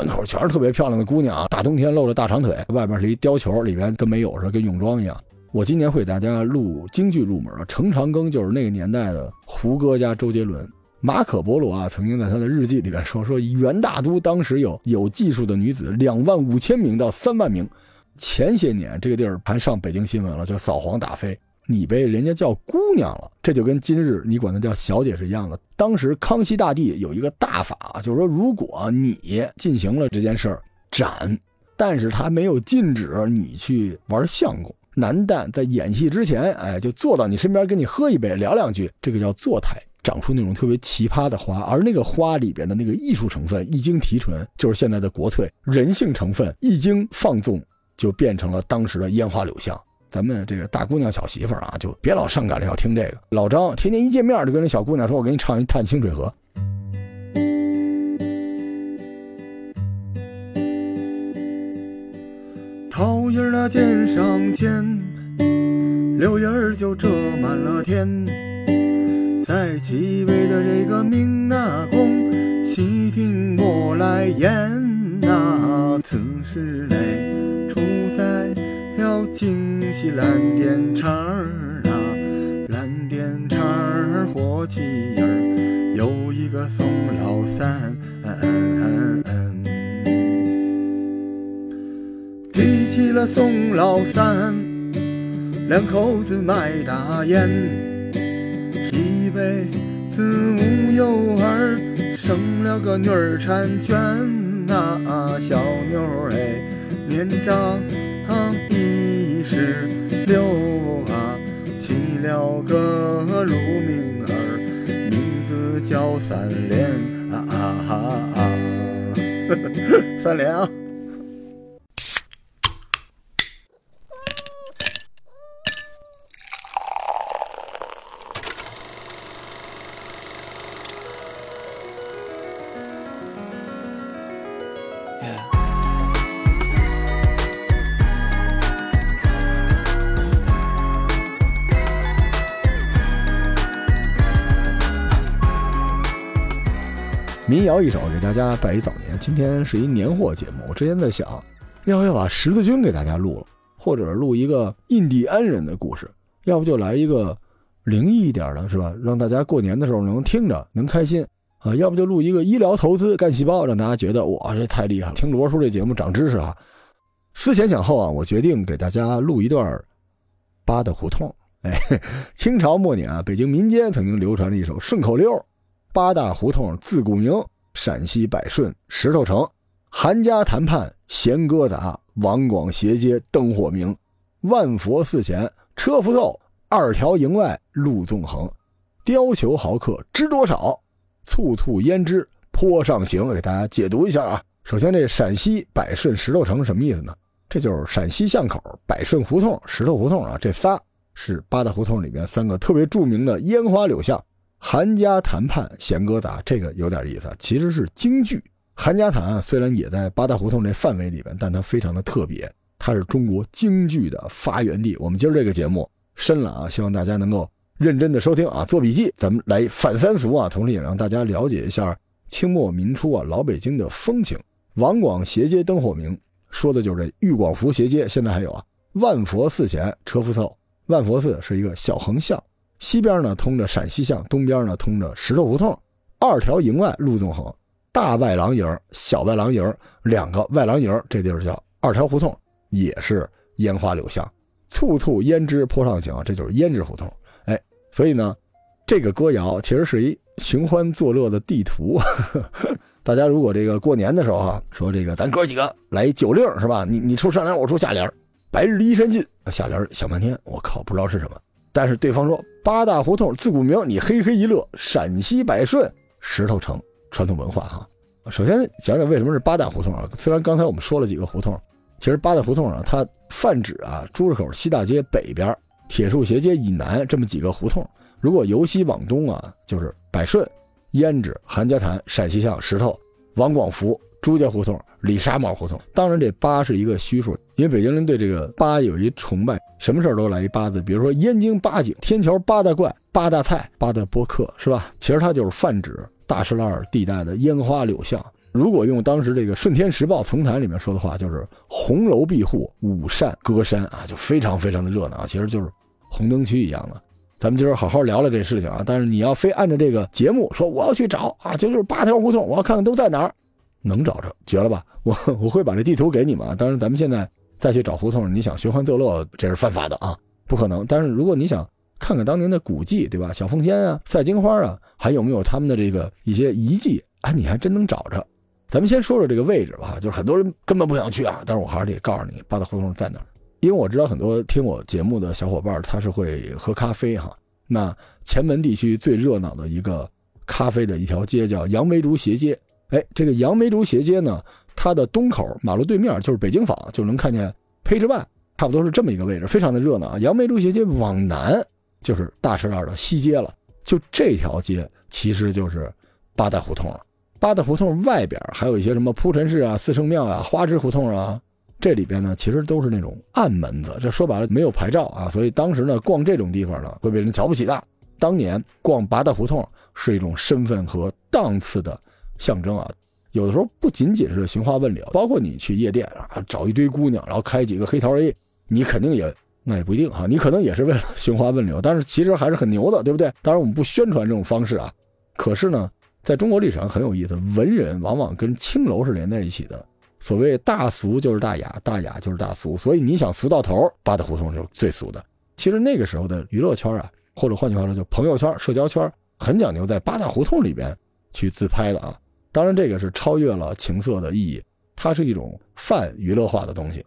门口全是特别漂亮的姑娘，大冬天露着大长腿，外边是一貂裘，里边跟没有似的，跟泳装一样。我今年会给大家录京剧入门，程长庚就是那个年代的胡歌加周杰伦。马可波罗啊，曾经在他的日记里边说说，元大都当时有有技术的女子两万五千名到三万名。前些年这个地儿还上北京新闻了，叫扫黄打非，你被人家叫姑娘了，这就跟今日你管她叫小姐是一样的。当时康熙大帝有一个大法，就是说如果你进行了这件事儿斩，但是他没有禁止你去玩相公。男旦在演戏之前，哎，就坐到你身边跟你喝一杯聊两句，这个叫坐台。长出那种特别奇葩的花，而那个花里边的那个艺术成分一经提纯，就是现在的国粹；人性成分一经放纵，就变成了当时的烟花柳巷。咱们这个大姑娘小媳妇儿啊，就别老上赶着要听这个。老张天天一见面就跟那小姑娘说：“我给你唱一《探清水河》。”桃叶儿那肩上尖，柳叶儿就遮满了天。在七位的这个明纳宫，细听我来言呐，此时嘞处在京西蓝靛厂儿啊，蓝靛厂儿火器儿有一个宋老三，提起了宋老三，两口子卖大烟。一辈子无有儿，生了个女儿婵娟呐，小妞儿哎，年长一十六啊，起了个乳名儿，名字叫三连啊啊啊，三连啊。聊一首，给大家拜一早年。今天是一年货节目，我之前在想，要不要把十字军给大家录了，或者录一个印第安人的故事，要不就来一个灵异一点的，是吧？让大家过年的时候能听着能开心啊。要不就录一个医疗投资干细胞，让大家觉得哇，这太厉害了。听罗叔这节目长知识啊。思前想后啊，我决定给大家录一段八大胡同。哎，清朝末年啊，北京民间曾经流传了一首顺口溜。八大胡同自古名，陕西百顺石头城，韩家谈判弦歌杂，王广斜街灯火明，万佛寺前车夫凑，二条营外路纵横，貂裘豪客知多少？簇簇胭脂坡上行。给大家解读一下啊。首先，这陕西百顺石头城什么意思呢？这就是陕西巷口百顺胡同、石头胡同啊，这仨是八大胡同里面三个特别著名的烟花柳巷。韩家谈判弦歌杂，这个有点意思，其实是京剧。韩家谈虽然也在八大胡同这范围里边，但它非常的特别，它是中国京剧的发源地。我们今儿这个节目深了啊，希望大家能够认真的收听啊，做笔记。咱们来反三俗啊，同时也让大家了解一下清末民初啊老北京的风情。王广斜街灯火明，说的就是这玉广福斜街，现在还有啊。万佛寺前车夫凑，万佛寺是一个小横巷。西边呢通着陕西巷，东边呢通着石头胡同，二条营外路纵横，大外廊营、小外廊营两个外廊营，这地儿叫二条胡同，也是烟花柳巷，簇簇胭脂坡上行，这就是胭脂胡同。哎，所以呢，这个歌谣其实是一寻欢作乐的地图。大家如果这个过年的时候啊，说这个咱哥几个来一酒令是吧？你你出上联，我出下联，白日依山尽，下联想半天，我靠，不知道是什么。但是对方说八大胡同自古名，你嘿嘿一乐，陕西百顺石头城传统文化哈。首先讲讲为什么是八大胡同啊？虽然刚才我们说了几个胡同，其实八大胡同啊，它泛指啊朱市口西大街北边、铁树斜街以南这么几个胡同。如果由西往东啊，就是百顺、胭脂、韩家潭、陕西巷、石头、王广福。朱家胡同、李沙帽胡同，当然这八是一个虚数，因为北京人对这个八有一崇拜，什么事儿都来一八字，比如说燕京八景、天桥八大怪、八大菜、八大播客，是吧？其实它就是泛指大石栏地带的烟花柳巷。如果用当时这个《顺天时报》丛谈里面说的话，就是红楼闭户，五扇歌山啊，就非常非常的热闹，其实就是红灯区一样的。咱们今儿好好聊聊这事情啊，但是你要非按照这个节目说，我要去找啊，就就是八条胡同，我要看看都在哪儿，能找着，绝了吧？我 我会把这地图给你们啊。当然，咱们现在再去找胡同，你想寻欢作乐，这是犯法的啊，不可能。但是如果你想看看当年的古迹，对吧？小凤仙啊，赛金花啊，还有没有他们的这个一些遗迹啊？你还真能找着。咱们先说说这个位置吧，就是很多人根本不想去啊，但是我还是得告诉你，八大胡同在哪儿，因为我知道很多听我节目的小伙伴他是会喝咖啡哈。那前门地区最热闹的一个咖啡的一条街叫杨梅竹斜街，哎，这个杨梅竹斜街呢，它的东口马路对面就是北京坊，就能看见配置办，差不多是这么一个位置，非常的热闹。杨梅竹斜街往南就是大石栏的西街了，就这条街其实就是八大胡同了。八大胡同外边还有一些什么铺陈市啊、四圣庙啊、花枝胡同啊，这里边呢其实都是那种暗门子，这说白了没有牌照啊，所以当时呢逛这种地方呢会被人瞧不起的。当年逛八大胡同是一种身份和档次的象征啊，有的时候不仅仅是寻花问柳，包括你去夜店啊找一堆姑娘，然后开几个黑桃 A，你肯定也那也不一定哈，你可能也是为了寻花问柳，但是其实还是很牛的，对不对？当然我们不宣传这种方式啊，可是呢。在中国历史上很有意思，文人往往跟青楼是连在一起的。所谓大俗就是大雅，大雅就是大俗。所以你想俗到头，八大胡同就是最俗的。其实那个时候的娱乐圈啊，或者换句话说，就朋友圈、社交圈，很讲究在八大胡同里边去自拍的啊。当然，这个是超越了情色的意义，它是一种泛娱乐化的东西。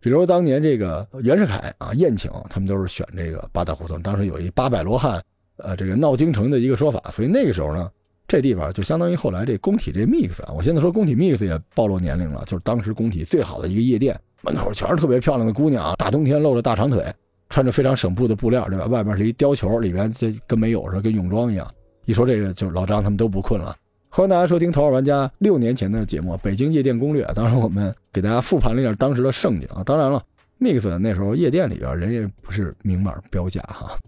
比如当年这个袁世凯啊宴请，他们都是选这个八大胡同。当时有一八百罗汉，呃，这个闹京城的一个说法。所以那个时候呢。这地方就相当于后来这工体这 mix 啊，我现在说工体 mix 也暴露年龄了，就是当时工体最好的一个夜店，门口全是特别漂亮的姑娘，大冬天露着大长腿，穿着非常省布的布料，对吧？外边是一貂裘，里边这跟没有似的，跟泳装一样。一说这个，就老张他们都不困了。欢迎大家收听《头号玩家》六年前的节目《北京夜店攻略》，当然我们给大家复盘了一下当时的盛景啊。当然了，mix 那时候夜店里边人也不是明码标价哈，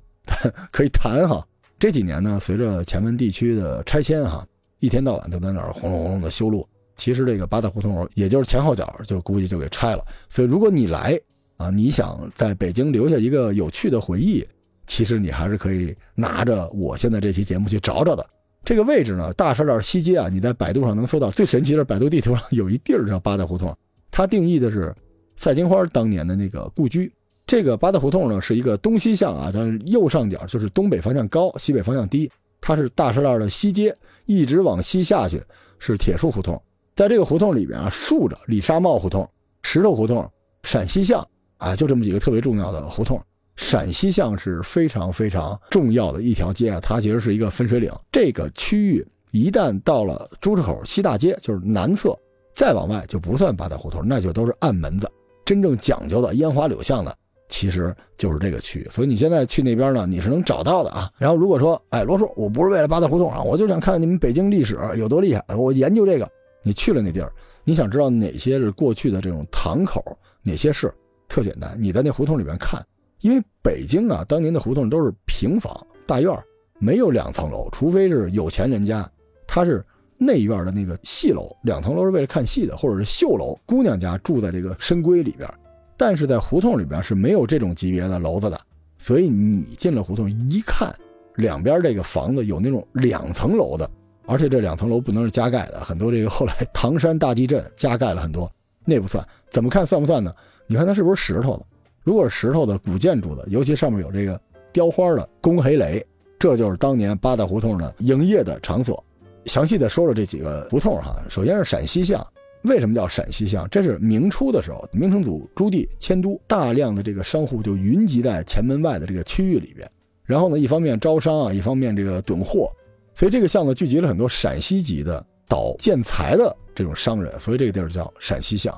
可以谈哈。这几年呢，随着前门地区的拆迁，哈，一天到晚都在那儿轰隆轰隆的修路。其实这个八大胡同，也就是前后脚，就估计就给拆了。所以如果你来啊，你想在北京留下一个有趣的回忆，其实你还是可以拿着我现在这期节目去找找的。这个位置呢，大石栏西街啊，你在百度上能搜到。最神奇的是，百度地图上有一地儿叫八大胡同，它定义的是赛金花当年的那个故居。这个八大胡同呢，是一个东西向啊，是右上角就是东北方向高，西北方向低。它是大石栏的西街，一直往西下去是铁树胡同。在这个胡同里边啊，竖着李沙帽胡同、石头胡同、陕西巷啊，就这么几个特别重要的胡同。陕西巷是非常非常重要的一条街啊，它其实是一个分水岭。这个区域一旦到了朱市口西大街，就是南侧，再往外就不算八大胡同，那就都是暗门子，真正讲究的烟花柳巷呢。其实就是这个区域，所以你现在去那边呢，你是能找到的啊。然后如果说，哎，罗叔，我不是为了 八大胡同啊，我就想看看你们北京历史有多厉害，我研究这个。你去了那地儿，你想知道哪些是过去的这种堂口，哪些是特简单，你在那胡同里面看，因为北京啊，当年的胡同都是平房大院没有两层楼，除非是有钱人家，他是内院的那个戏楼，两层楼是为了看戏的，或者是绣楼，姑娘家住在这个深闺里边。但是在胡同里边是没有这种级别的楼子的，所以你进了胡同一看，两边这个房子有那种两层楼的，而且这两层楼不能是加盖的，很多这个后来唐山大地震加盖了很多，那不算，怎么看算不算呢？你看它是不是石头的？如果是石头的古建筑的，尤其上面有这个雕花的宫黑垒，这就是当年八大胡同的营业的场所。详细的说说这几个胡同哈，首先是陕西巷。为什么叫陕西巷？这是明初的时候，明成祖朱棣迁都，大量的这个商户就云集在前门外的这个区域里边。然后呢，一方面招商啊，一方面这个囤货，所以这个巷子聚集了很多陕西籍的倒建材的这种商人，所以这个地儿叫陕西巷。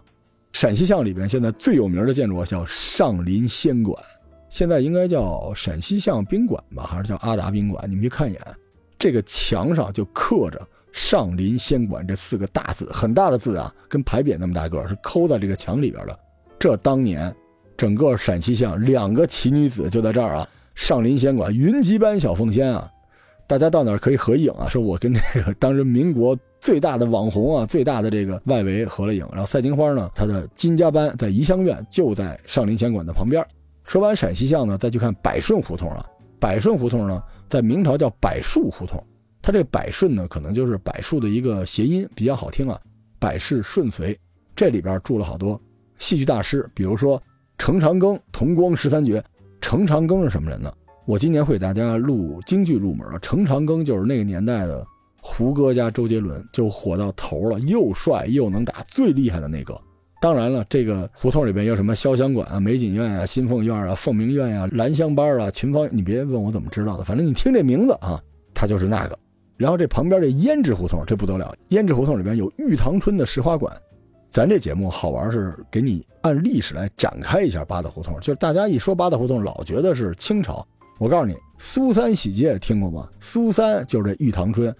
陕西巷里边现在最有名的建筑叫上林仙馆，现在应该叫陕西巷宾馆吧，还是叫阿达宾馆？你们去看一眼，这个墙上就刻着。上林仙馆这四个大字，很大的字啊，跟牌匾那么大个，是抠在这个墙里边的。这当年，整个陕西巷两个奇女子就在这儿啊。上林仙馆，云集般小凤仙啊，大家到哪儿可以合影啊？说我跟这个当时民国最大的网红啊，最大的这个外围合了影。然后赛金花呢，她的金家班在怡香院，就在上林仙馆的旁边。说完陕西巷呢，再去看百顺胡同啊。百顺胡同呢，在明朝叫百树胡同，它这百顺呢，可能就是柏树的一个谐音，比较好听啊。百事顺遂，这里边住了好多戏剧大师，比如说程长庚、同光十三绝。程长庚是什么人呢？我今年会给大家录京剧入门啊。程长庚就是那个年代的胡歌加周杰伦，就火到头了，又帅又能打，最厉害的那个。当然了，这个胡同里边有什么潇湘馆啊、美锦苑啊、新凤院啊、凤鸣院呀、兰香班啊、群芳，你别问我怎么知道的，反正你听这名字啊，它就是那个。然后这旁边这胭脂胡同，这不得了，胭脂胡同里边有玉堂春的石花馆。咱这节目好玩是给你按历史来展开一下八大胡同，就是大家一说八大胡同，老觉得是清朝。我告诉你，苏三喜街听过吗？苏三就是这玉堂春，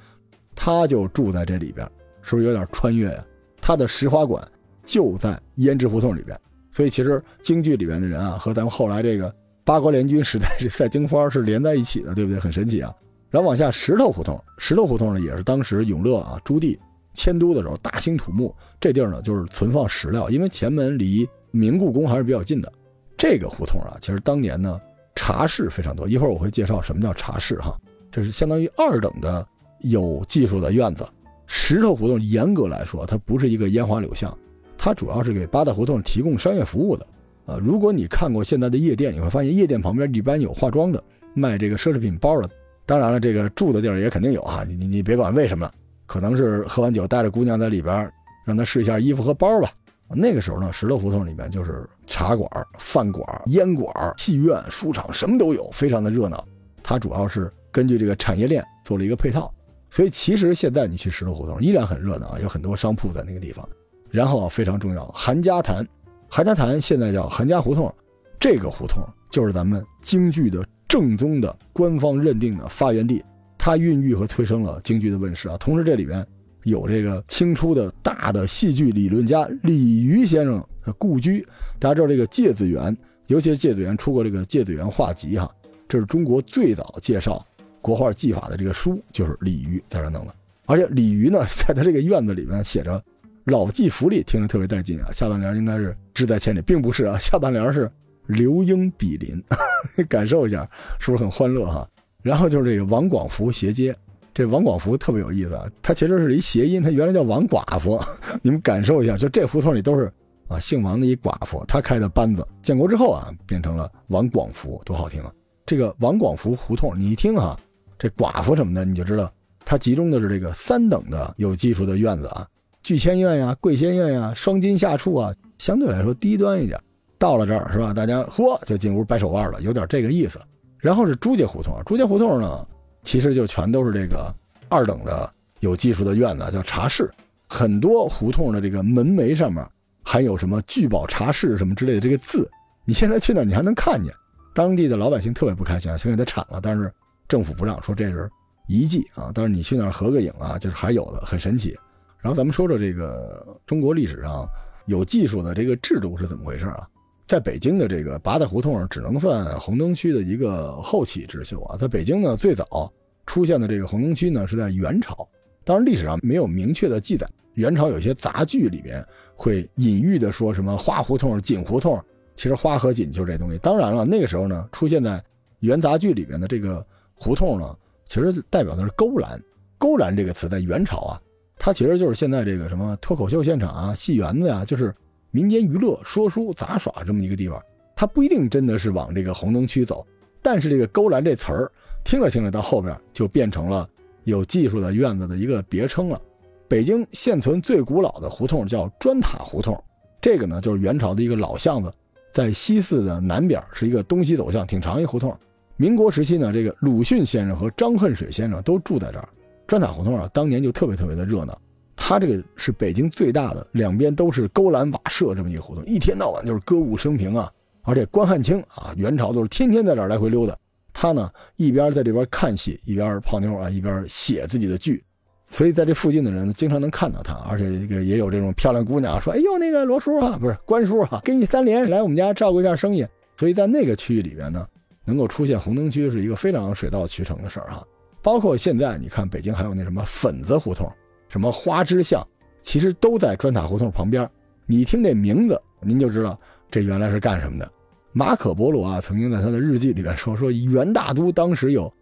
他就住在这里边，是不是有点穿越呀？他的石花馆。就在胭脂胡同里边，所以其实京剧里边的人啊，和咱们后来这个八国联军时代这赛金花是连在一起的，对不对？很神奇啊。然后往下石头胡同，石头胡同呢也是当时永乐啊朱棣迁都的时候大兴土木，这地儿呢就是存放石料，因为前门离明故宫还是比较近的。这个胡同啊，其实当年呢茶室非常多，一会儿我会介绍什么叫茶室哈，这是相当于二等的有技术的院子。石头胡同严格来说，它不是一个烟花柳巷。它主要是给八大胡同提供商业服务的，啊，如果你看过现在的夜店，你会发现夜店旁边一般有化妆的，卖这个奢侈品包的。当然了，这个住的地儿也肯定有啊，你你你别管为什么了，可能是喝完酒带着姑娘在里边，让她试一下衣服和包吧。那个时候呢，石头胡同里面就是茶馆、饭馆、烟馆、戏院、书场，什么都有，非常的热闹。它主要是根据这个产业链做了一个配套，所以其实现在你去石头胡同依然很热闹啊，有很多商铺在那个地方。然后啊，非常重要，韩家潭，韩家潭现在叫韩家胡同，这个胡同就是咱们京剧的正宗的官方认定的发源地，它孕育和催生了京剧的问世啊。同时这里边有这个清初的大的戏剧理论家李渔先生的故居，大家知道这个芥子园，尤其是芥子园出过这个《芥子园画集》哈，这是中国最早介绍国画技法的这个书，就是李渔在这弄的。而且李渔呢，在他这个院子里面写着。老骥伏枥，听着特别带劲啊！下半联应该是志在千里，并不是啊，下半联是流莺比邻，感受一下是不是很欢乐哈？然后就是这个王广福斜街，这王广福特别有意思啊，他其实是一谐音，他原来叫王寡妇，你们感受一下，就这胡同里都是啊姓王的一寡妇，她开的班子，建国之后啊变成了王广福，多好听啊！这个王广福胡同，你一听哈，这寡妇什么的，你就知道它集中的是这个三等的有技术的院子啊。聚仙院呀，贵仙院呀，双金下处啊，相对来说低端一点。到了这儿是吧？大家嚯就进屋掰手腕了，有点这个意思。然后是朱家胡同，朱家胡同呢，其实就全都是这个二等的有技术的院子，叫茶室。很多胡同的这个门楣上面还有什么“聚宝茶室”什么之类的这个字。你现在去那儿，你还能看见。当地的老百姓特别不开心，想给它铲了，但是政府不让，说这是遗迹啊。但是你去那儿合个影啊，就是还有的，很神奇。然后咱们说说这个中国历史上有技术的这个制度是怎么回事啊？在北京的这个八大胡同只能算红灯区的一个后起之秀啊。在北京呢，最早出现的这个红灯区呢是在元朝，当然历史上没有明确的记载。元朝有些杂剧里面会隐喻的说什么花胡同、锦胡同，其实花和锦就是这东西。当然了，那个时候呢，出现在元杂剧里边的这个胡同呢，其实代表的是勾栏。勾栏这个词在元朝啊。它其实就是现在这个什么脱口秀现场啊、戏园子呀，就是民间娱乐、说书、杂耍这么一个地方。它不一定真的是往这个红灯区走，但是这个“勾栏”这词儿，听着听着到后边就变成了有技术的院子的一个别称了。北京现存最古老的胡同叫砖塔胡同，这个呢就是元朝的一个老巷子，在西四的南边是一个东西走向，挺长一胡同。民国时期呢，这个鲁迅先生和张恨水先生都住在这儿。砖塔胡同啊，当年就特别特别的热闹。它这个是北京最大的，两边都是勾栏瓦舍这么一个胡同，一天到晚就是歌舞升平啊。而且关汉卿啊，元朝都是天天在这儿来回溜达。他呢，一边在这边看戏，一边泡妞啊，一边写自己的剧。所以在这附近的人经常能看到他，而且这个也有这种漂亮姑娘说：“哎呦，那个罗叔啊，不是关叔啊，给你三连，来我们家照顾一下生意。”所以在那个区域里边呢，能够出现红灯区是一个非常水到渠成的事儿哈。包括现在，你看北京还有那什么粉子胡同，什么花之巷，其实都在砖塔胡同旁边。你听这名字，您就知道这原来是干什么的。马可波罗啊，曾经在他的日记里边说，说元大都当时有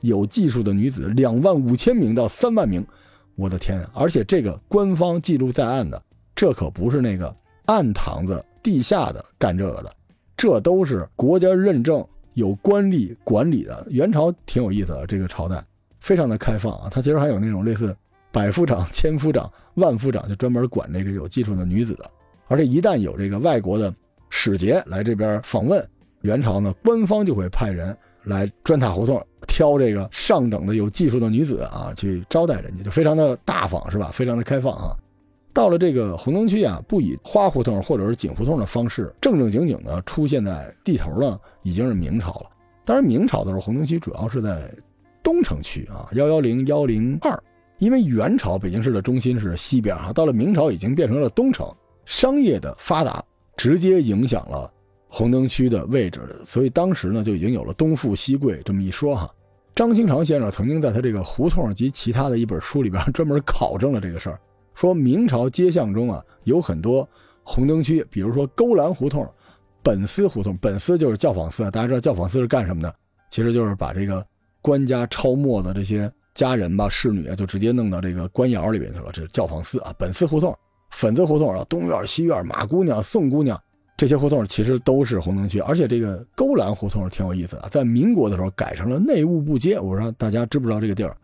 有技术的女子两万五千名到三万名。我的天！而且这个官方记录在案的，这可不是那个暗堂子、地下的干这个的，这都是国家认证、有官吏管理的。元朝挺有意思的，这个朝代非常的开放啊。它其实还有那种类似百夫长、千夫长、万夫长，就专门管这个有技术的女子的。而且一旦有这个外国的使节来这边访问，元朝呢，官方就会派人。来砖塔胡同挑这个上等的有技术的女子啊，去招待人家，就非常的大方，是吧？非常的开放啊。到了这个红灯区啊，不以花胡同或者是井胡同的方式正正经经的出现在地头呢，已经是明朝了。当然，明朝的时候，红灯区主要是在东城区啊，幺幺零幺零二。因为元朝北京市的中心是西边啊，到了明朝已经变成了东城，商业的发达直接影响了。红灯区的位置，所以当时呢就已经有了东富西贵这么一说哈。张清长先生曾经在他这个胡同及其他的一本书里边专门考证了这个事儿，说明朝街巷中啊有很多红灯区，比如说勾栏胡同、本司胡同，本司就是教坊司，大家知道教坊司是干什么的？其实就是把这个官家抄没的这些家人吧、侍女啊，就直接弄到这个官窑里边去了，这是教坊司啊。本司胡同、粉子胡同啊，东院、西院、马姑娘、宋姑娘。这些胡同其实都是红灯区，而且这个勾栏胡同挺有意思啊，在民国的时候改成了内务部街。我说大家知不知道这个地儿？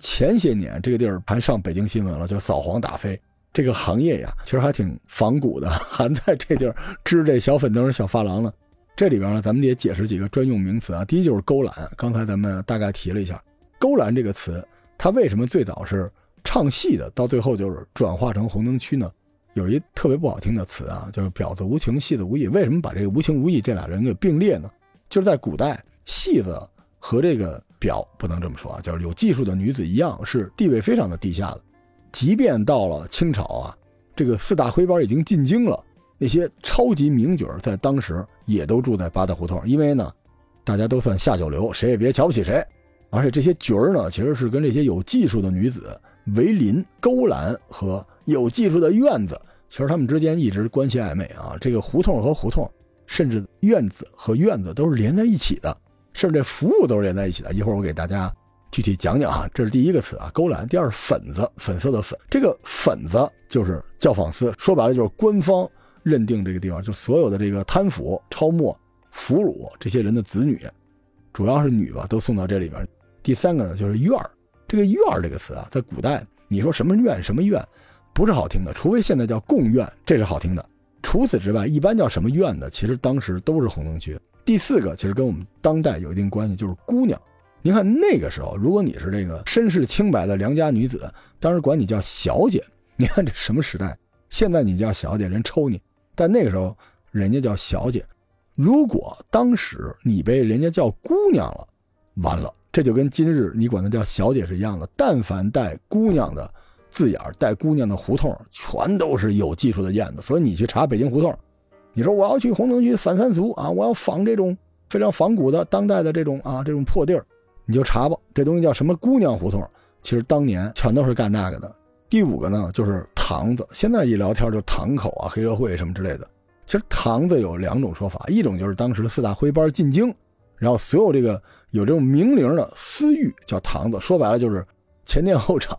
前些年这个地儿还上北京新闻了，就扫黄打非。这个行业呀，其实还挺仿古的，还在这地儿支这小粉灯、小发廊呢。这里边呢，咱们得解释几个专用名词啊。第一就是勾栏，刚才咱们大概提了一下，勾栏这个词，它为什么最早是唱戏的，到最后就是转化成红灯区呢？有一特别不好听的词啊，就是婊子无情，戏子无义。为什么把这个无情无义这俩人给并列呢？就是在古代，戏子和这个表不能这么说啊，就是有技术的女子一样，是地位非常的低下的。即便到了清朝啊，这个四大徽班已经进京了，那些超级名角在当时也都住在八大胡同，因为呢，大家都算下九流，谁也别瞧不起谁。而且这些角儿呢，其实是跟这些有技术的女子为邻、勾栏和。有技术的院子，其实他们之间一直关系暧昧啊。这个胡同和胡同，甚至院子和院子都是连在一起的，甚至这服务都是连在一起的。一会儿我给大家具体讲讲啊。这是第一个词啊，勾栏。第二，粉子，粉色的粉。这个粉子就是教坊司，说白了就是官方认定这个地方，就所有的这个贪腐、抄没、俘虏这些人的子女，主要是女吧，都送到这里边。第三个呢，就是院儿。这个院儿这个词啊，在古代你说什么院什么院。不是好听的，除非现在叫贡院，这是好听的。除此之外，一般叫什么院的，其实当时都是红灯区。第四个，其实跟我们当代有一定关系，就是姑娘。您看那个时候，如果你是这个身世清白的良家女子，当时管你叫小姐。你看这什么时代？现在你叫小姐，人抽你。但那个时候，人家叫小姐。如果当时你被人家叫姑娘了，完了，这就跟今日你管她叫小姐是一样的。但凡带姑娘的。字眼带姑娘的胡同，全都是有技术的燕子。所以你去查北京胡同，你说我要去红灯区反三俗啊，我要仿这种非常仿古的当代的这种啊这种破地儿，你就查吧。这东西叫什么姑娘胡同？其实当年全都是干那个的。第五个呢，就是堂子。现在一聊天就堂口啊、黑社会什么之类的。其实堂子有两种说法，一种就是当时的四大徽班进京，然后所有这个有这种名伶的私域叫堂子，说白了就是。前店后厂，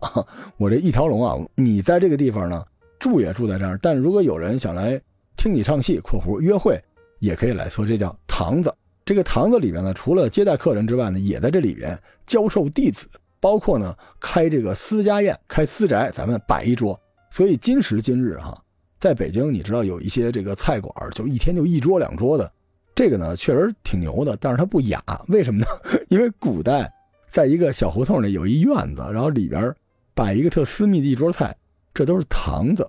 我这一条龙啊！你在这个地方呢，住也住在这儿。但如果有人想来听你唱戏（括弧约会），也可以来说，这叫堂子。这个堂子里边呢，除了接待客人之外呢，也在这里边教授弟子，包括呢开这个私家宴、开私宅，咱们摆一桌。所以今时今日哈，在北京，你知道有一些这个菜馆，就一天就一桌两桌的，这个呢确实挺牛的，但是它不雅。为什么呢？因为古代。在一个小胡同里有一院子，然后里边摆一个特私密的一桌菜，这都是堂子，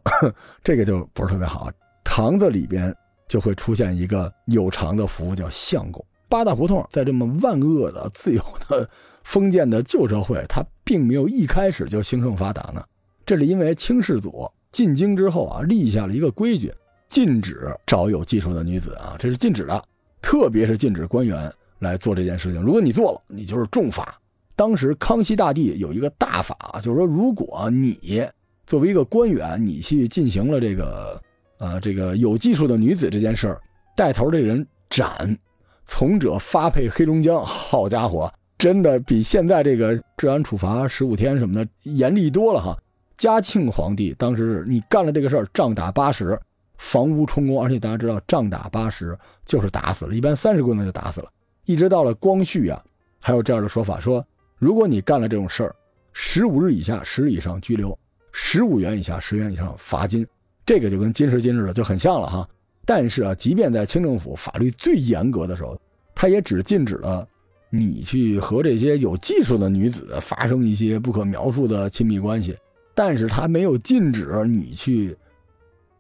这个就不是特别好。堂子里边就会出现一个有偿的服务，叫相公。八大胡同在这么万恶的、自由的、封建的旧社会，它并没有一开始就兴盛发达呢。这是因为清世祖进京之后啊，立下了一个规矩，禁止找有技术的女子啊，这是禁止的，特别是禁止官员来做这件事情。如果你做了，你就是重罚。当时康熙大帝有一个大法，就是说，如果你作为一个官员，你去进行了这个，呃，这个有技术的女子这件事儿，带头这人斩，从者发配黑龙江。好家伙，真的比现在这个治安处罚十五天什么的严厉多了哈。嘉庆皇帝当时是你干了这个事儿，杖打八十，房屋充公，而且大家知道，杖打八十就是打死了，一般三十棍子就打死了。一直到了光绪啊，还有这样的说法，说如果你干了这种事儿，十五日以下十日以上拘留。十五元以下，十元以上罚金，这个就跟今时今日的就很像了哈。但是啊，即便在清政府法律最严格的时候，他也只禁止了你去和这些有技术的女子发生一些不可描述的亲密关系，但是他没有禁止你去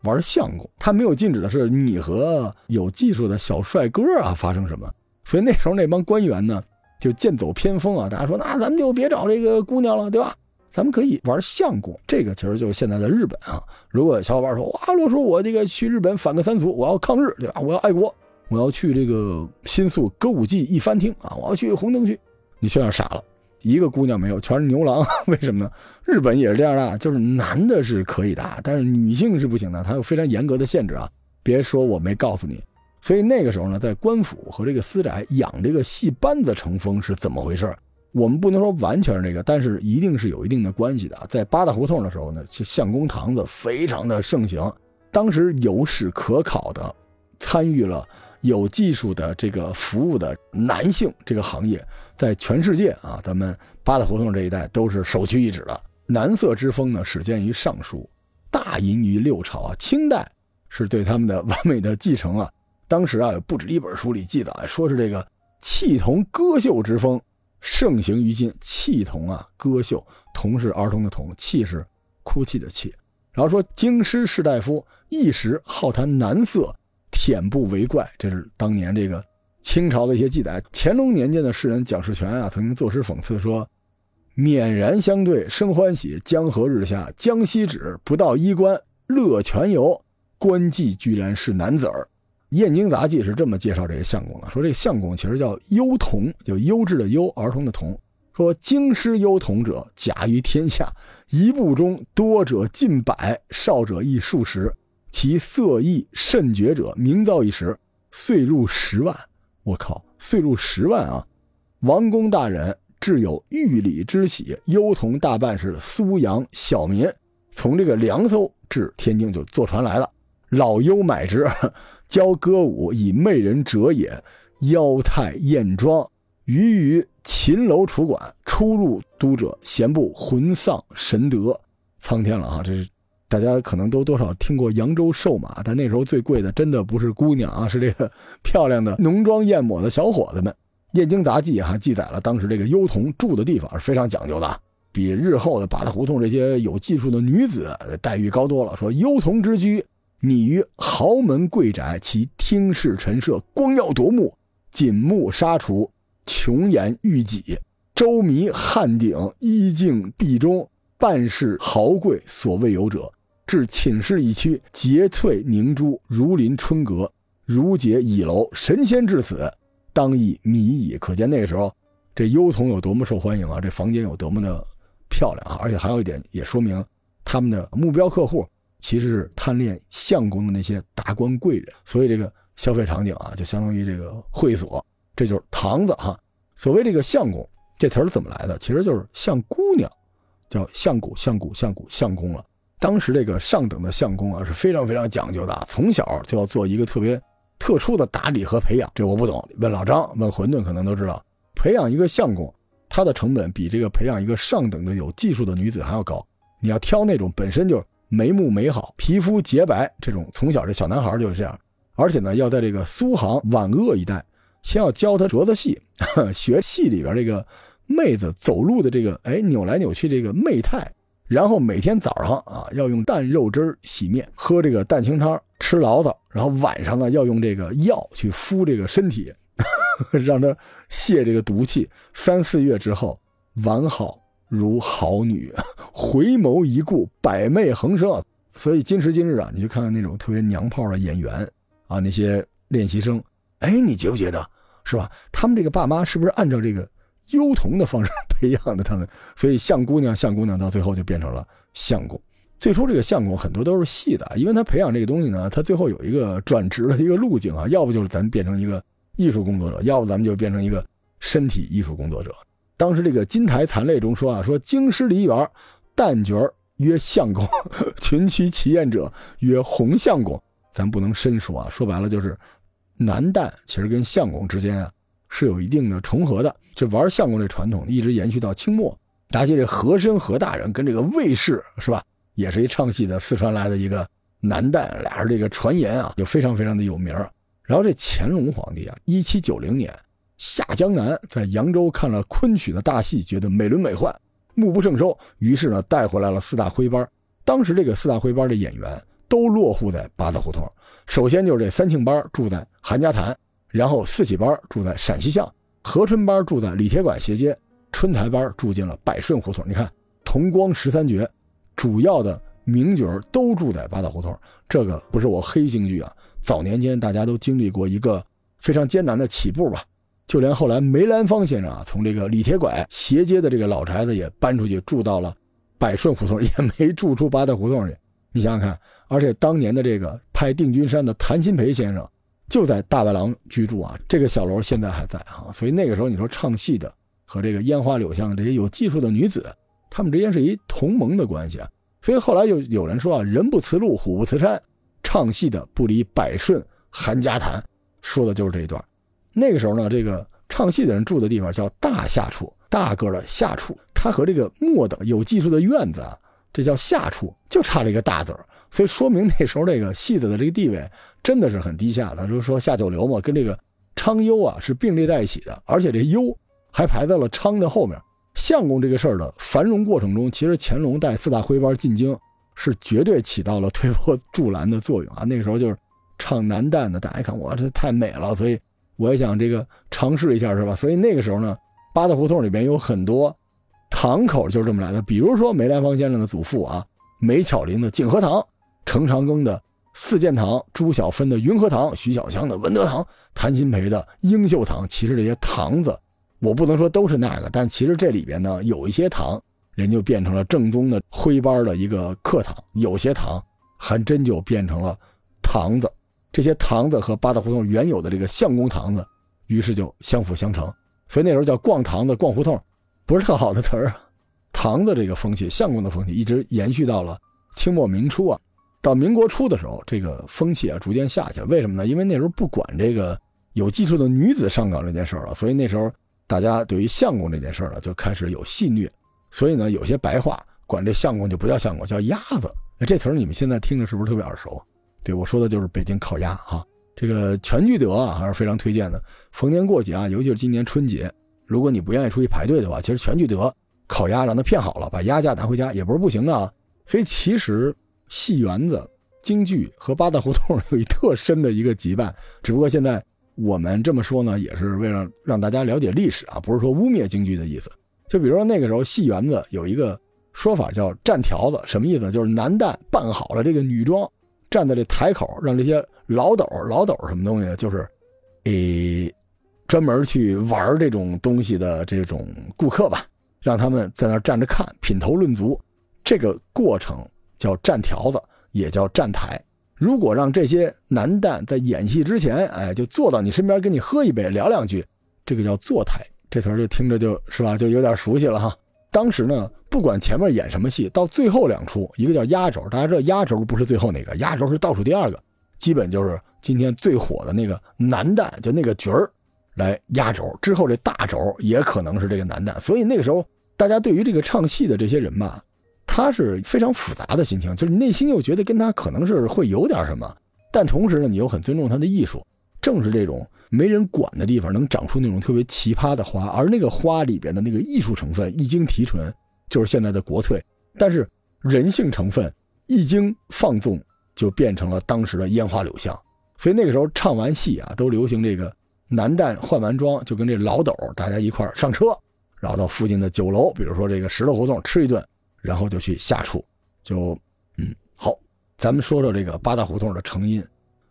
玩相公，他没有禁止的是你和有技术的小帅哥啊发生什么。所以那时候那帮官员呢，就剑走偏锋啊，大家说那咱们就别找这个姑娘了，对吧？咱们可以玩相公，这个其实就是现在的日本啊。如果小伙伴说哇，罗叔，我这个去日本反个三俗，我要抗日，对吧？我要爱国，我要去这个新宿歌舞伎一番厅啊，我要去红灯区，你全要傻了，一个姑娘没有，全是牛郎。为什么呢？日本也是这样的，就是男的是可以的，但是女性是不行的，它有非常严格的限制啊。别说我没告诉你。所以那个时候呢，在官府和这个私宅养这个戏班子成风是怎么回事？我们不能说完全是这个，但是一定是有一定的关系的。在八大胡同的时候呢，相公堂子非常的盛行。当时有史可考的，参与了有技术的这个服务的男性这个行业，在全世界啊，咱们八大胡同这一带都是首屈一指的。男色之风呢，始见于尚书，大淫于六朝啊。清代是对他们的完美的继承啊。当时啊，不止一本书里记载，说是这个弃童歌秀之风。盛行于今，气童啊，歌秀，童是儿童的童，气是哭泣的泣。然后说京师士大夫一时好谈男色，舔不为怪。这是当年这个清朝的一些记载。乾隆年间的诗人蒋士权啊，曾经作诗讽刺说：“勉然相对生欢喜，江河日下江西止，不到衣冠乐全游，官妓居然是男子儿。”《燕京杂记》是这么介绍这个相公的：说这个相公其实叫优童，就优质的优，儿童的童。说京师优童者，甲于天下，一部中多者近百，少者亦数十。其色艺甚绝者，名噪一时，岁入十万。我靠，岁入十万啊！王公大人至有御礼之喜，优童大半是苏阳小民，从这个凉州至天津就坐船来了。老优买之，教歌舞以媚人者也。妖态艳妆，于于秦楼楚馆，出入都者闲不魂丧神德。苍天了啊！这是大家可能都多少听过扬州瘦马，但那时候最贵的真的不是姑娘啊，是这个漂亮的浓妆艳抹的小伙子们。《燕京杂记》哈记载了当时这个幽童住的地方是非常讲究的，比日后的八大胡同这些有技术的女子待遇高多了。说幽童之居。拟于豪门贵宅，其厅室陈设光耀夺目，锦幕纱橱，琼筵玉几，周弥汉鼎，衣镜壁中，半是豪贵，所未有者。至寝室一区，洁翠凝珠，如临春阁，如解倚楼。神仙至此，当亦迷矣。可见那时候，这幽童有多么受欢迎啊！这房间有多么的漂亮啊！而且还有一点，也说明他们的目标客户。其实是贪恋相公的那些达官贵人，所以这个消费场景啊，就相当于这个会所，这就是堂子哈。所谓这个相公这词儿怎么来的？其实就是相姑娘，叫相公、相公、相公、相公了。当时这个上等的相公啊是非常非常讲究的，从小就要做一个特别特殊的打理和培养。这我不懂，问老张、问馄饨可能都知道。培养一个相公，他的成本比这个培养一个上等的有技术的女子还要高。你要挑那种本身就。眉目美好，皮肤洁白，这种从小这小男孩就是这样，而且呢，要在这个苏杭皖鄂一带，先要教他折子戏，学戏里边这个妹子走路的这个哎扭来扭去这个媚态，然后每天早上啊要用淡肉汁洗面，喝这个蛋清汤，吃醪糟，然后晚上呢要用这个药去敷这个身体，让他泄这个毒气，三四月之后完好。如好女，回眸一顾，百媚横生。所以今时今日啊，你去看看那种特别娘炮的演员啊，那些练习生，哎，你觉不觉得是吧？他们这个爸妈是不是按照这个优童的方式培养的他们？所以相姑娘、相姑娘到最后就变成了相公。最初这个相公很多都是戏的，因为他培养这个东西呢，他最后有一个转职的一个路径啊，要不就是咱变成一个艺术工作者，要不咱们就变成一个身体艺术工作者。当时这个金台残类中说啊，说京师梨园旦角曰相公，群曲齐宴者曰红相公。咱不能深说啊，说白了就是男旦其实跟相公之间啊是有一定的重合的。这玩相公这传统一直延续到清末。大家记这和珅和大人跟这个卫士是吧？也是一唱戏的四川来的一个男旦，俩人这个传言啊，就非常非常的有名然后这乾隆皇帝啊，一七九零年下江南，在扬州看了昆曲的大戏，觉得美轮美奂，目不胜收，于是呢带回来了四大徽班。当时这个四大徽班的演员都落户在八大胡同。首先就是这三庆班住在韩家潭，然后四喜班住在陕西巷，和春班住在李铁馆斜街，春台班住进了百顺胡同。你看，同光十三绝。主要的名角都住在八大胡同，这个不是我黑京剧啊。早年间大家都经历过一个非常艰难的起步吧，就连后来梅兰芳先生啊，从这个李铁拐斜街的这个老宅子也搬出去住到了百顺胡同，也没住出八大胡同去。你想想看，而且当年的这个拍《定军山》的谭鑫培先生就在大白狼居住啊，这个小楼现在还在啊。所以那个时候你说唱戏的和这个烟花柳巷的这些有技术的女子。他们之间是一同盟的关系啊，所以后来就有人说啊，人不辞路，虎不辞山，唱戏的不离百顺韩家潭，说的就是这一段。那个时候呢，这个唱戏的人住的地方叫大下处，大个的下处，他和这个末等有技术的院子啊，这叫下处，就差了一个大字儿，所以说明那时候这个戏子的这个地位真的是很低下的。就是说下九流嘛，跟这个昌优啊是并列在一起的，而且这优还排在了昌的后面。相公这个事儿的繁荣过程中，其实乾隆带四大徽班进京，是绝对起到了推波助澜的作用啊。那个时候就是唱男旦的，大家一看哇，这太美了，所以我也想这个尝试一下，是吧？所以那个时候呢，八大胡同里边有很多堂口就是这么来的，比如说梅兰芳先生的祖父啊，梅巧玲的景和堂，程长庚的四件堂，朱晓芬的云和堂，徐小香的文德堂，谭鑫培的英秀堂，其实这些堂子。我不能说都是那个，但其实这里边呢，有一些堂人就变成了正宗的徽班的一个客堂，有些堂还真就变成了堂子。这些堂子和八大胡同原有的这个相公堂子，于是就相辅相成。所以那时候叫逛堂子、逛胡同，不是特好的词儿。堂子这个风气、相公的风气一直延续到了清末明初啊。到民国初的时候，这个风气啊逐渐下去了。为什么呢？因为那时候不管这个有技术的女子上岗这件事儿了，所以那时候。大家对于相公这件事呢，就开始有戏谑，所以呢，有些白话管这相公就不叫相公，叫鸭子。这词儿你们现在听着是不是特别耳熟？对我说的就是北京烤鸭哈。这个全聚德啊，还是非常推荐的。逢年过节啊，尤其是今年春节，如果你不愿意出去排队的话，其实全聚德烤鸭让他骗好了，把鸭架拿回家也不是不行的啊。所以其实戏园子、京剧和八大胡同有一特深的一个羁绊，只不过现在。我们这么说呢，也是为了让大家了解历史啊，不是说污蔑京剧的意思。就比如说那个时候戏园子有一个说法叫站条子，什么意思？就是男旦扮好了这个女装，站在这台口，让这些老斗、老斗什么东西，就是，诶，专门去玩这种东西的这种顾客吧，让他们在那站着看，品头论足。这个过程叫站条子，也叫站台。如果让这些男旦在演戏之前，哎，就坐到你身边跟你喝一杯聊两句，这个叫坐台。这词儿就听着就是吧，就有点熟悉了哈。当时呢，不管前面演什么戏，到最后两出，一个叫压轴，大家知道压轴不是最后那个，压轴是倒数第二个，基本就是今天最火的那个男旦，就那个角儿来压轴。之后这大轴也可能是这个男旦，所以那个时候大家对于这个唱戏的这些人吧。他是非常复杂的心情，就是内心又觉得跟他可能是会有点什么，但同时呢，你又很尊重他的艺术。正是这种没人管的地方，能长出那种特别奇葩的花，而那个花里边的那个艺术成分一经提纯，就是现在的国粹。但是人性成分一经放纵，就变成了当时的烟花柳巷。所以那个时候唱完戏啊，都流行这个男旦换完装就跟这老斗大家一块上车，然后到附近的酒楼，比如说这个石头胡同吃一顿。然后就去下处，就，嗯，好，咱们说说这个八大胡同的成因。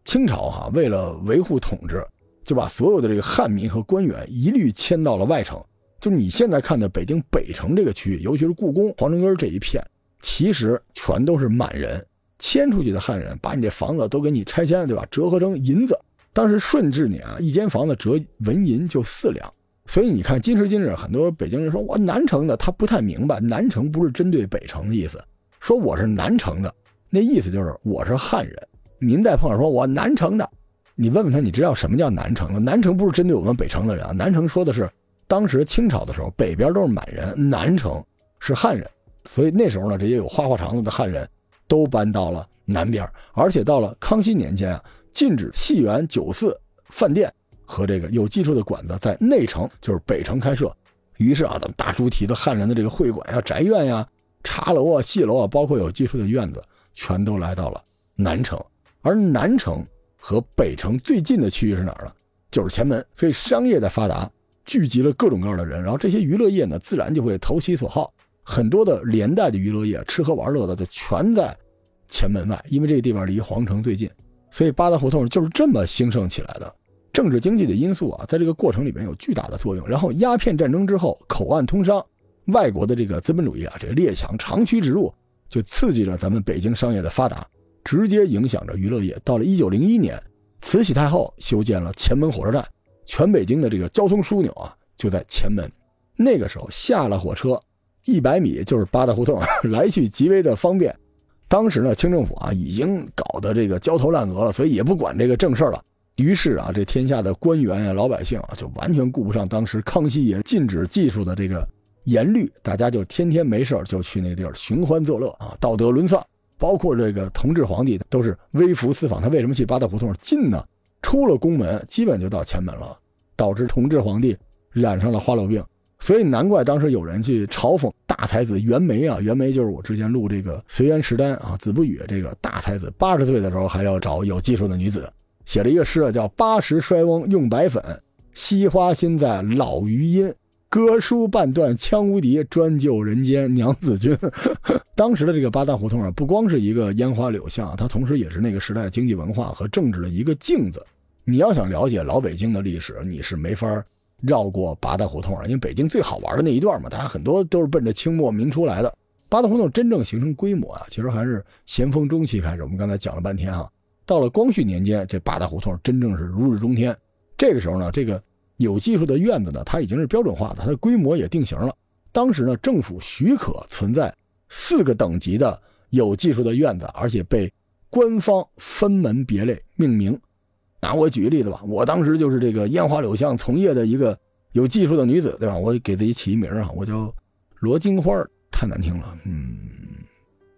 清朝哈，为了维护统治，就把所有的这个汉民和官员一律迁到了外城。就是你现在看的北京北城这个区域，尤其是故宫、皇城根这一片，其实全都是满人迁出去的汉人，把你这房子都给你拆迁，对吧？折合成银子。当时顺治年啊，一间房子折纹银就四两。所以你看，今时今日，很多北京人说我南城的，他不太明白，南城不是针对北城的意思。说我是南城的，那意思就是我是汉人。您再碰上说我南城的，你问问他，你知道什么叫南城吗？南城不是针对我们北城的人啊，南城说的是当时清朝的时候，北边都是满人，南城是汉人。所以那时候呢，这些有花花肠子的汉人都搬到了南边，而且到了康熙年间啊，禁止戏园、酒肆、饭店。和这个有技术的馆子在内城，就是北城开设，于是啊，咱们大猪蹄子汉人的这个会馆呀、宅院呀、茶楼啊、戏楼啊，包括有技术的院子，全都来到了南城。而南城和北城最近的区域是哪儿呢？就是前门。所以商业的发达，聚集了各种各样的人，然后这些娱乐业呢，自然就会投其所好。很多的连带的娱乐业，吃喝玩乐的就全在前门外，因为这个地方离皇城最近，所以八大胡同就是这么兴盛起来的。政治经济的因素啊，在这个过程里面有巨大的作用。然后鸦片战争之后，口岸通商，外国的这个资本主义啊，这个列强长驱直入，就刺激着咱们北京商业的发达，直接影响着娱乐业。到了一九零一年，慈禧太后修建了前门火车站，全北京的这个交通枢纽啊就在前门。那个时候下了火车，一百米就是八大胡同，来去极为的方便。当时呢，清政府啊已经搞得这个焦头烂额了，所以也不管这个正事了。于是啊，这天下的官员啊、老百姓啊，就完全顾不上当时康熙爷禁止技术的这个严律，大家就天天没事就去那地儿寻欢作乐啊，道德沦丧。包括这个同治皇帝都是微服私访，他为什么去八大胡同近呢？出了宫门，基本就到前门了，导致同治皇帝染上了花柳病。所以难怪当时有人去嘲讽大才子袁枚啊，袁枚就是我之前录这个《随园食单》啊，子不语这个大才子，八十岁的时候还要找有技术的女子。写了一个诗啊，叫“八十衰翁用白粉，惜花心在老余音。歌书半段枪无敌，专救人间娘子军。”当时的这个八大胡同啊，不光是一个烟花柳巷，它同时也是那个时代经济文化和政治的一个镜子。你要想了解老北京的历史，你是没法绕过八大胡同因为北京最好玩的那一段嘛，大家很多都是奔着清末民初来的。八大胡同真正形成规模啊，其实还是咸丰中期开始。我们刚才讲了半天哈。到了光绪年间，这八大胡同真正是如日中天。这个时候呢，这个有技术的院子呢，它已经是标准化的，它的规模也定型了。当时呢，政府许可存在四个等级的有技术的院子，而且被官方分门别类命名。拿我举个例子吧，我当时就是这个烟花柳巷从业的一个有技术的女子，对吧？我给自己起一名啊，我叫罗金花，太难听了，嗯，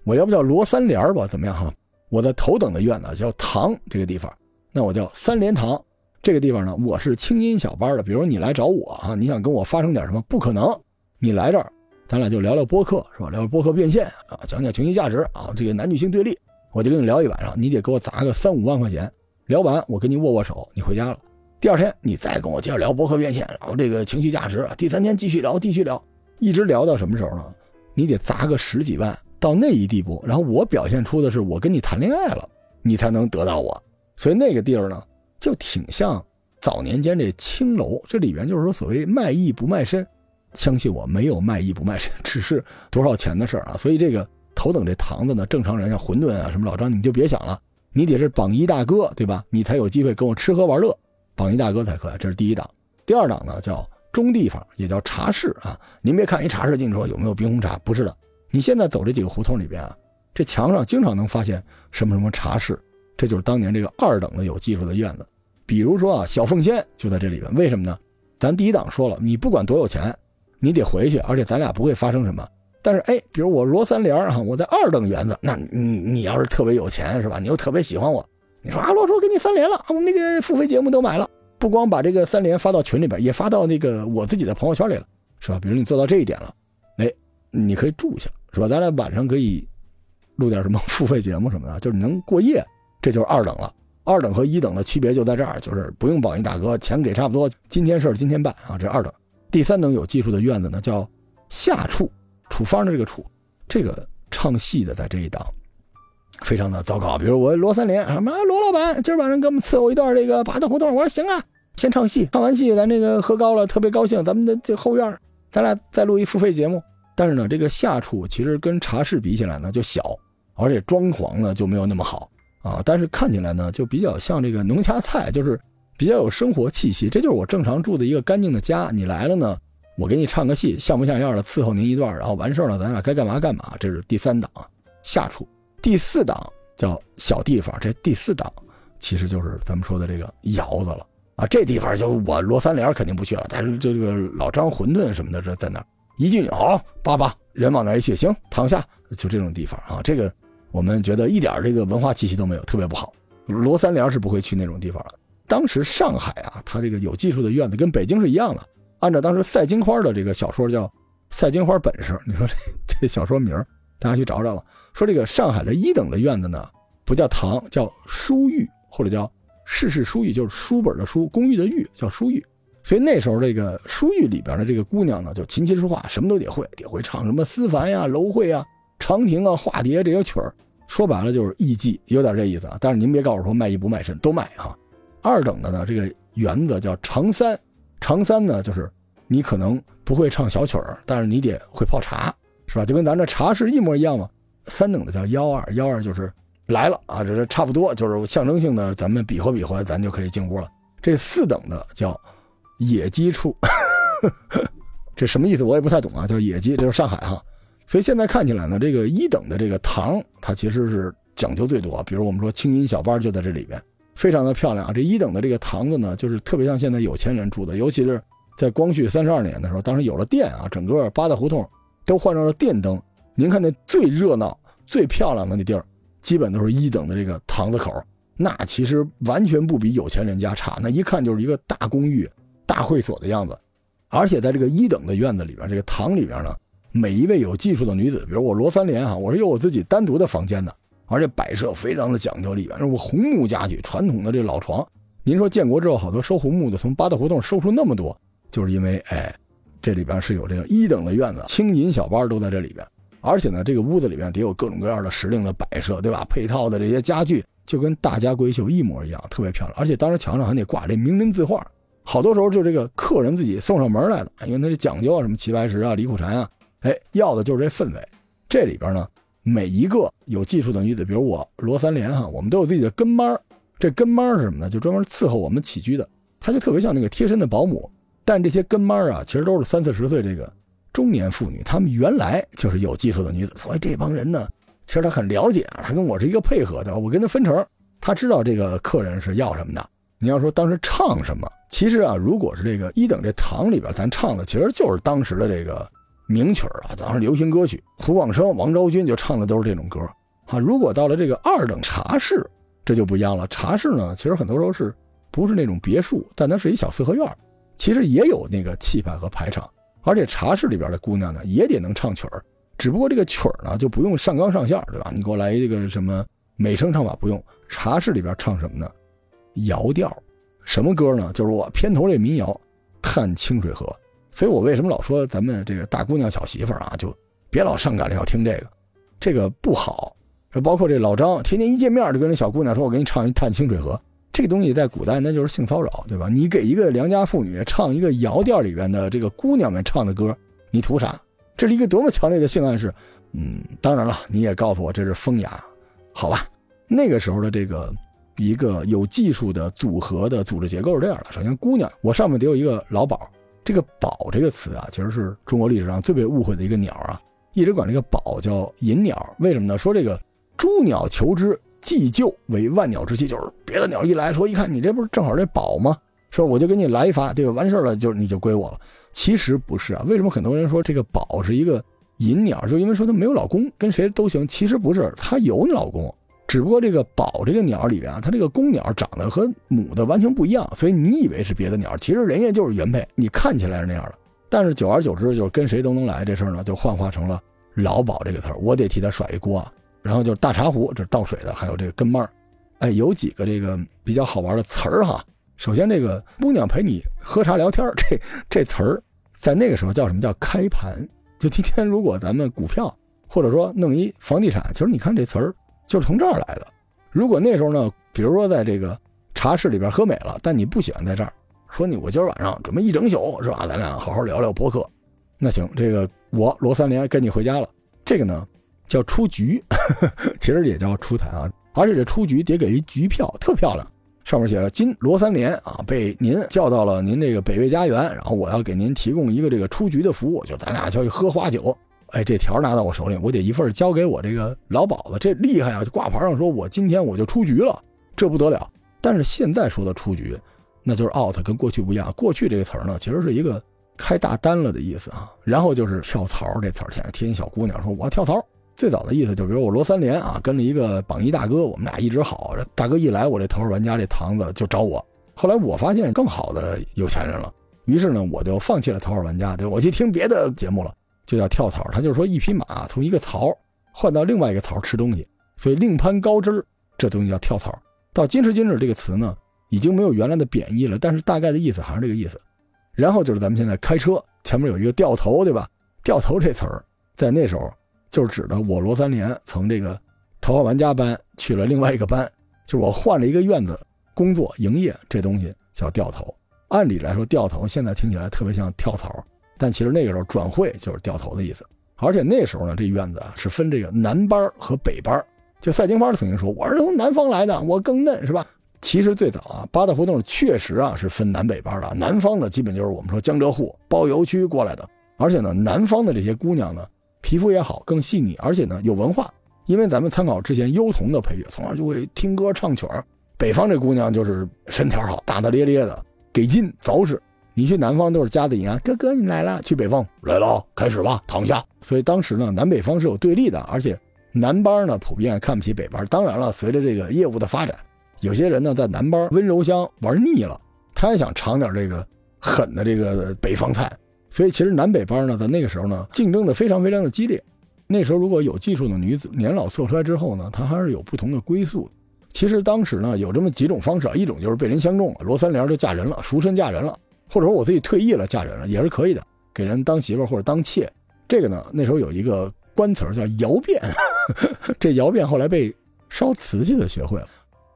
我要不叫罗三莲吧？怎么样哈？我的头等的院子叫堂这个地方，那我叫三连堂这个地方呢，我是清音小班的。比如你来找我啊，你想跟我发生点什么，不可能。你来这儿，咱俩就聊聊播客，是吧？聊聊播客变现啊，讲讲情绪价值啊，这个男女性对立，我就跟你聊一晚上。你得给我砸个三五万块钱，聊完我跟你握握手，你回家了。第二天你再跟我接着聊播客变现，然后这个情绪价值。第三天继续聊，继续聊，一直聊到什么时候呢？你得砸个十几万。到那一地步，然后我表现出的是我跟你谈恋爱了，你才能得到我。所以那个地儿呢，就挺像早年间这青楼，这里边就是说所谓卖艺不卖身。相信我，没有卖艺不卖身，只是多少钱的事儿啊。所以这个头等这堂子呢，正常人像馄饨啊什么老张，你就别想了，你得是榜一大哥，对吧？你才有机会跟我吃喝玩乐，榜一大哥才可以。这是第一档。第二档呢叫中地方，也叫茶室啊。您别看一茶室进去说有没有冰红茶，不是的。你现在走这几个胡同里边啊，这墙上经常能发现什么什么茶室，这就是当年这个二等的有技术的院子。比如说啊，小凤仙就在这里边。为什么呢？咱第一档说了，你不管多有钱，你得回去，而且咱俩不会发生什么。但是哎，比如我罗三莲啊，我在二等园子，那你你要是特别有钱是吧？你又特别喜欢我，你说啊，罗叔给你三连了，我们那个付费节目都买了，不光把这个三连发到群里边，也发到那个我自己的朋友圈里了，是吧？比如你做到这一点了，哎，你可以住下。是吧？咱俩晚上可以录点什么付费节目什么的，就是能过夜，这就是二等了。二等和一等的区别就在这儿，就是不用榜一大哥，钱给差不多，今天事儿今天办啊。这二等，第三等有技术的院子呢，叫下处，处方的这个处，这个唱戏的在这一档，非常的糟糕。比如我罗三连什么罗老板，今儿晚上给我们伺候一段这个八大胡同，我说行啊，先唱戏，唱完戏咱这个喝高了，特别高兴，咱们的这后院，咱俩再录一付费节目。但是呢，这个下处其实跟茶室比起来呢就小，而且装潢呢就没有那么好啊。但是看起来呢就比较像这个农家菜，就是比较有生活气息。这就是我正常住的一个干净的家。你来了呢，我给你唱个戏，像不像样的伺候您一段，然后完事儿了，咱俩该干嘛干嘛。这是第三档下处，第四档叫小地方。这第四档其实就是咱们说的这个窑子了啊。这地方就我罗三连肯定不去了，但是这个老张馄饨什么的这在那儿。一进去，好，爸爸，人往哪一去？行，躺下，就这种地方啊。这个我们觉得一点这个文化气息都没有，特别不好。罗三连是不会去那种地方的。当时上海啊，它这个有技术的院子跟北京是一样的。按照当时赛金花的这个小说叫《赛金花本事》，你说这 这小说名大家去找找吧。说这个上海的一等的院子呢，不叫堂，叫书寓，或者叫世事书寓，就是书本的书，公寓的寓，叫书寓。所以那时候这个书寓里边的这个姑娘呢，就琴棋书画什么都得会，得会唱什么思凡呀、楼会啊、长亭啊、化蝶这些曲儿。说白了就是艺妓，有点这意思啊。但是您别告诉我说卖艺不卖身，都卖哈。二等的呢，这个园子叫长三，长三呢就是你可能不会唱小曲儿，但是你得会泡茶，是吧？就跟咱这茶室一模一样嘛。三等的叫幺二，幺二就是来了啊，这是差不多，就是象征性的，咱们比划比划，咱就可以进屋了。这四等的叫。野鸡处，这什么意思？我也不太懂啊。叫野鸡，这是上海哈。所以现在看起来呢，这个一等的这个堂，它其实是讲究最多。比如我们说青音小班就在这里边，非常的漂亮啊。这一等的这个堂子呢，就是特别像现在有钱人住的，尤其是在光绪三十二年的时候，当时有了电啊，整个八大胡同都换上了电灯。您看那最热闹、最漂亮的那地儿，基本都是一等的这个堂子口，那其实完全不比有钱人家差，那一看就是一个大公寓。大会所的样子，而且在这个一等的院子里边，这个堂里边呢，每一位有技术的女子，比如我罗三连啊，我是有我自己单独的房间的，而且摆设非常的讲究，里边是红木家具，传统的这老床。您说建国之后好多收红木的，从八大胡同收出那么多，就是因为哎，这里边是有这个一等的院子，青银小班都在这里边，而且呢，这个屋子里面得有各种各样的时令的摆设，对吧？配套的这些家具就跟大家闺秀一模一样，特别漂亮，而且当时墙上还得挂这名人字画。好多时候就这个客人自己送上门来的，因为他这讲究啊，什么齐白石啊、李苦禅啊，哎，要的就是这氛围。这里边呢，每一个有技术的女子，比如我罗三连哈，我们都有自己的跟班这跟班是什么呢？就专门伺候我们起居的，他就特别像那个贴身的保姆。但这些跟班啊，其实都是三四十岁这个中年妇女，她们原来就是有技术的女子，所以这帮人呢，其实他很了解啊，他跟我是一个配合的，我跟他分成，他知道这个客人是要什么的。你要说当时唱什么？其实啊，如果是这个一等这堂里边，咱唱的其实就是当时的这个名曲啊，当然流行歌曲，胡广生、王昭君就唱的都是这种歌啊。如果到了这个二等茶室，这就不一样了。茶室呢，其实很多时候是不是那种别墅，但它是一小四合院，其实也有那个气派和排场。而且茶室里边的姑娘呢，也得能唱曲儿，只不过这个曲儿呢就不用上纲上线，对吧？你给我来一个什么美声唱法不用。茶室里边唱什么呢？谣调，什么歌呢？就是我片头这民谣《探清水河》。所以我为什么老说咱们这个大姑娘小媳妇儿啊，就别老上赶着要听这个，这个不好。包括这老张，天天一见面就跟这小姑娘说：“我给你唱一《探清水河》。”这个东西在古代那就是性骚扰，对吧？你给一个良家妇女唱一个窑店里边的这个姑娘们唱的歌，你图啥？这是一个多么强烈的性暗示。嗯，当然了，你也告诉我这是风雅，好吧？那个时候的这个。一个有技术的组合的组织结构是这样的：首先，姑娘，我上面得有一个老鸨。这个“宝”这个词啊，其实是中国历史上最被误会的一个鸟啊，一直管这个宝叫银鸟。为什么呢？说这个“诸鸟求之，既就为万鸟之栖”，就是别的鸟一来说，一看你这不是正好这宝吗？说我就给你来一发，对吧？完事了，就你就归我了。其实不是啊。为什么很多人说这个宝是一个银鸟？就因为说它没有老公，跟谁都行。其实不是，它有老公。只不过这个宝这个鸟里边啊，它这个公鸟长得和母的完全不一样，所以你以为是别的鸟，其实人家就是原配，你看起来是那样的。但是久而久之，就是跟谁都能来这事儿呢，就幻化成了老鸨这个词儿，我得替他甩一锅啊。然后就是大茶壶，这是倒水的，还有这个跟班哎，有几个这个比较好玩的词儿哈。首先这个姑娘陪你喝茶聊天，这这词儿在那个时候叫什么叫开盘？就今天如果咱们股票或者说弄一房地产，其实你看这词儿。就是从这儿来的。如果那时候呢，比如说在这个茶室里边喝美了，但你不喜欢在这儿，说你我今儿晚上准备一整宿是吧？咱俩好好聊聊博客。那行，这个我罗三连跟你回家了。这个呢叫出局，其实也叫出台啊。而且这出局得给一局票，特漂亮，上面写了“今罗三连啊被您叫到了您这个北魏家园，然后我要给您提供一个这个出局的服务，就咱俩就去喝花酒。哎，这条拿到我手里，我得一份交给我这个老鸨子，这厉害啊！挂牌上说我今天我就出局了，这不得了。但是现在说的出局，那就是 out，跟过去不一样。过去这个词呢，其实是一个。开大单了的意思啊，然后就是跳槽这词儿，现在天小姑娘说我要跳槽。最早的意思就比如我罗三连啊，跟了一个榜一大哥，我们俩一直好。大哥一来，我这头号玩家这堂子就找我。后来我发现更好的有钱人了，于是呢，我就放弃了头号玩家，对我去听别的节目了，就叫跳槽。他就是说一匹马从一个槽换到另外一个槽吃东西，所以另攀高枝儿，这东西叫跳槽。到今时今日，这个词呢已经没有原来的贬义了，但是大概的意思还是这个意思。然后就是咱们现在开车前面有一个掉头，对吧？掉头这词儿，在那时候就是指的我罗三连从这个头号玩家班去了另外一个班，就是我换了一个院子工作营业，这东西叫掉头。按理来说，掉头现在听起来特别像跳槽，但其实那个时候转会就是掉头的意思。而且那时候呢，这院子啊是分这个南班和北班。就赛金花曾经说：“我是从南方来的，我更嫩，是吧？”其实最早啊，八大胡同确实啊是分南北班的。南方的基本就是我们说江浙沪包邮区过来的，而且呢，南方的这些姑娘呢，皮肤也好，更细腻，而且呢有文化。因为咱们参考之前优童的配乐，从小就会听歌唱曲儿。北方这姑娘就是身条好，大大咧咧的，给劲凿实。你去南方都是夹子音啊，哥哥你来了。去北方来了，开始吧，躺下。所以当时呢，南北方是有对立的，而且南班呢普遍看不起北班。当然了，随着这个业务的发展。有些人呢，在南班温柔乡玩腻了，他也想尝点这个狠的这个北方菜，所以其实南北班呢，在那个时候呢，竞争的非常非常的激烈。那时候如果有技术的女子年老色衰之后呢，她还是有不同的归宿。其实当时呢，有这么几种方式，一种就是被人相中了，罗三连就嫁人了，赎身嫁人了，或者说我自己退役了嫁人了，也是可以的，给人当媳妇或者当妾。这个呢，那时候有一个官词叫窑变，这窑变后来被烧瓷器的学会了。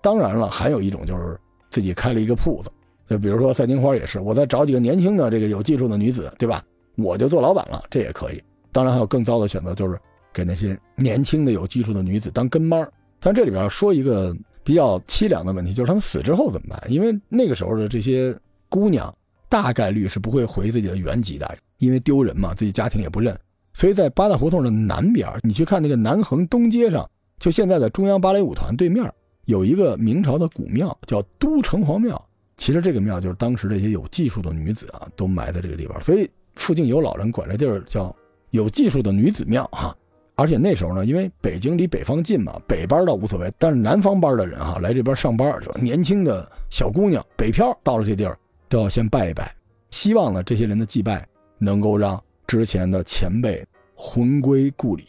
当然了，还有一种就是自己开了一个铺子，就比如说赛金花也是，我再找几个年轻的这个有技术的女子，对吧？我就做老板了，这也可以。当然还有更糟的选择，就是给那些年轻的有技术的女子当跟班。但这里边说一个比较凄凉的问题，就是他们死之后怎么办？因为那个时候的这些姑娘大概率是不会回自己的原籍的，因为丢人嘛，自己家庭也不认。所以在八大胡同的南边，你去看那个南横东街上，就现在的中央芭蕾舞团对面。有一个明朝的古庙叫都城隍庙，其实这个庙就是当时这些有技术的女子啊都埋在这个地方，所以附近有老人管这地儿叫有技术的女子庙哈。而且那时候呢，因为北京离北方近嘛，北班倒无所谓，但是南方班的人哈来这边上班，年轻的小姑娘北漂到了这地儿都要先拜一拜，希望呢这些人的祭拜能够让之前的前辈魂归故里，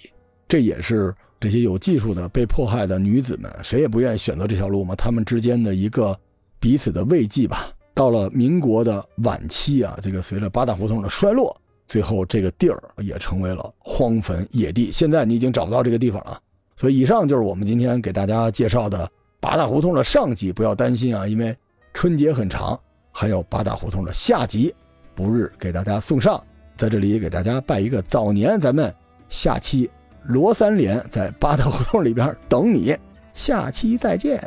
这也是。这些有技术的被迫害的女子们，谁也不愿意选择这条路嘛？他们之间的一个彼此的慰藉吧。到了民国的晚期啊，这个随着八大胡同的衰落，最后这个地儿也成为了荒坟野地。现在你已经找不到这个地方了。所以以上就是我们今天给大家介绍的八大胡同的上集。不要担心啊，因为春节很长，还有八大胡同的下集，不日给大家送上。在这里给大家拜一个早年，咱们下期。罗三连在八大胡同里边等你，下期再见。